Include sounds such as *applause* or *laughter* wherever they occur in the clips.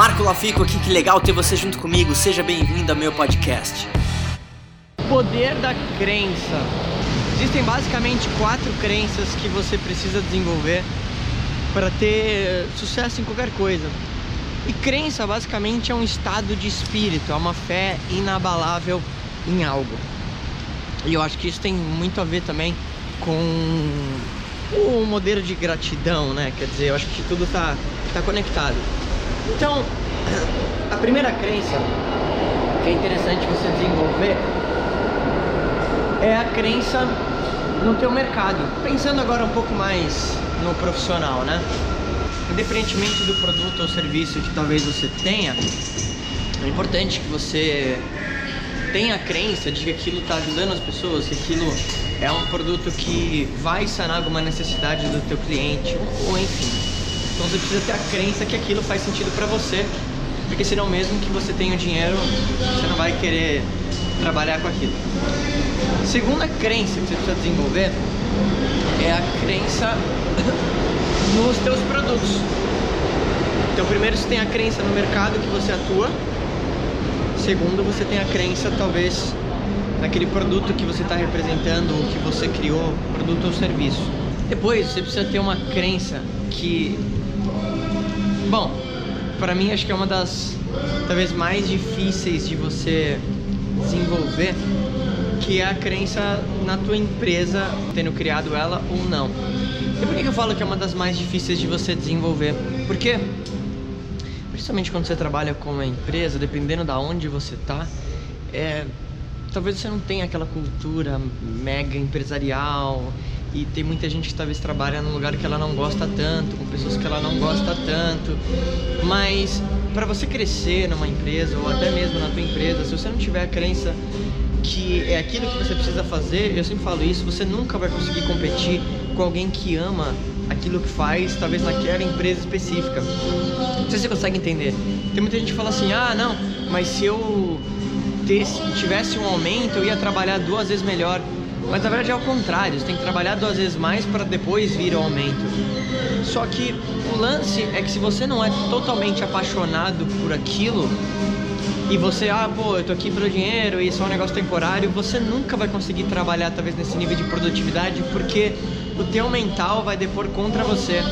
Marco Lafico aqui, que legal ter você junto comigo. Seja bem-vindo ao meu podcast. Poder da crença. Existem basicamente quatro crenças que você precisa desenvolver para ter sucesso em qualquer coisa. E crença basicamente é um estado de espírito, é uma fé inabalável em algo. E eu acho que isso tem muito a ver também com o modelo de gratidão, né? Quer dizer, eu acho que tudo tá, tá conectado. Então, a primeira crença que é interessante você desenvolver é a crença no teu mercado. Pensando agora um pouco mais no profissional, né? Independentemente do produto ou serviço que talvez você tenha, é importante que você tenha a crença de que aquilo está ajudando as pessoas, que aquilo é um produto que vai sanar alguma necessidade do teu cliente, ou, enfim. Então você precisa ter a crença que aquilo faz sentido para você, porque senão mesmo que você tenha o dinheiro, você não vai querer trabalhar com aquilo. Segunda crença que você precisa desenvolver é a crença *coughs* nos teus produtos. Então primeiro você tem a crença no mercado que você atua. Segundo, você tem a crença talvez naquele produto que você está representando ou que você criou, produto ou serviço. Depois você precisa ter uma crença que, bom, para mim acho que é uma das talvez mais difíceis de você desenvolver, que é a crença na tua empresa, tendo criado ela ou não. E por que eu falo que é uma das mais difíceis de você desenvolver? Porque, principalmente quando você trabalha com uma empresa, dependendo da onde você tá, é, talvez você não tenha aquela cultura mega empresarial e tem muita gente que talvez trabalha num lugar que ela não gosta tanto, com pessoas que ela não gosta tanto, mas para você crescer numa empresa ou até mesmo na tua empresa, se você não tiver a crença que é aquilo que você precisa fazer, eu sempre falo isso, você nunca vai conseguir competir com alguém que ama aquilo que faz, talvez naquela empresa específica. Não sei se você consegue entender. Tem muita gente que fala assim: ah, não, mas se eu tivesse um aumento, eu ia trabalhar duas vezes melhor. Mas na verdade é o contrário, você tem que trabalhar duas vezes mais para depois vir o aumento. Só que o lance é que se você não é totalmente apaixonado por aquilo, e você, ah, pô, eu tô aqui pelo dinheiro e isso é um negócio temporário, você nunca vai conseguir trabalhar talvez nesse nível de produtividade porque o teu mental vai depor contra você.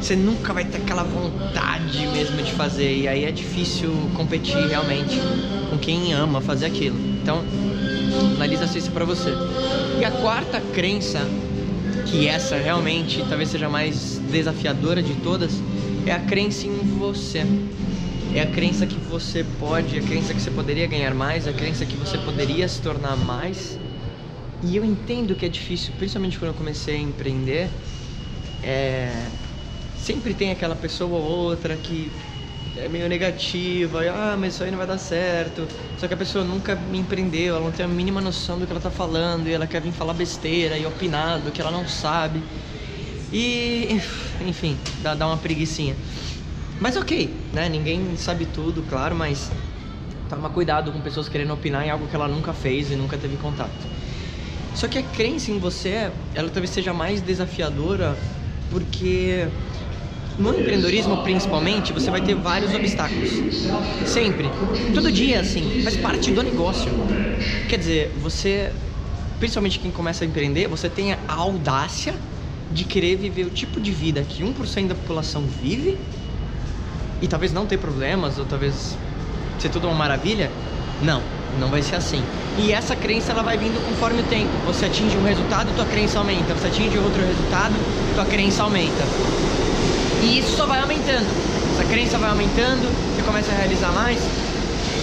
Você nunca vai ter aquela vontade mesmo de fazer e aí é difícil competir realmente com quem ama fazer aquilo. Então, analisa isso para você. E a quarta crença, que essa realmente talvez seja mais desafiadora de todas, é a crença em você é a crença que você pode, a crença que você poderia ganhar mais, a crença que você poderia se tornar mais. E eu entendo que é difícil, principalmente quando eu comecei a empreender, é... sempre tem aquela pessoa ou outra que é meio negativa, e, ah, mas isso aí não vai dar certo. Só que a pessoa nunca me empreendeu, ela não tem a mínima noção do que ela tá falando, e ela quer vir falar besteira e opinar do que ela não sabe. E, enfim, dá, dá uma preguiçinha. Mas ok, né? Ninguém sabe tudo, claro, mas toma cuidado com pessoas querendo opinar em algo que ela nunca fez e nunca teve contato. Só que a crença em você, ela talvez seja mais desafiadora porque no empreendedorismo principalmente, você vai ter vários obstáculos. Sempre. Todo dia, assim, faz parte do negócio. Quer dizer, você, principalmente quem começa a empreender, você tem a audácia de querer viver o tipo de vida que 1% da população vive e talvez não ter problemas, ou talvez ser tudo uma maravilha, não, não vai ser assim. E essa crença ela vai vindo conforme o tempo. Você atinge um resultado, tua crença aumenta. Você atinge outro resultado, tua crença aumenta. E isso só vai aumentando. Essa crença vai aumentando, você começa a realizar mais.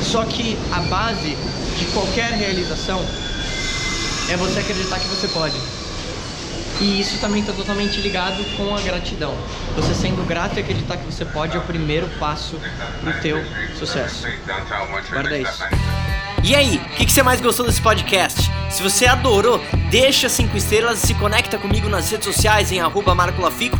Só que a base de qualquer realização é você acreditar que você pode. E isso também está totalmente ligado com a gratidão. Você sendo grato e acreditar que você pode é o primeiro passo para o teu sucesso. Guarda isso. E aí, o que, que, você mais gostou desse podcast? Se você adorou, deixa 5 estrelas e se conecta comigo nas redes sociais em arroba marcolafico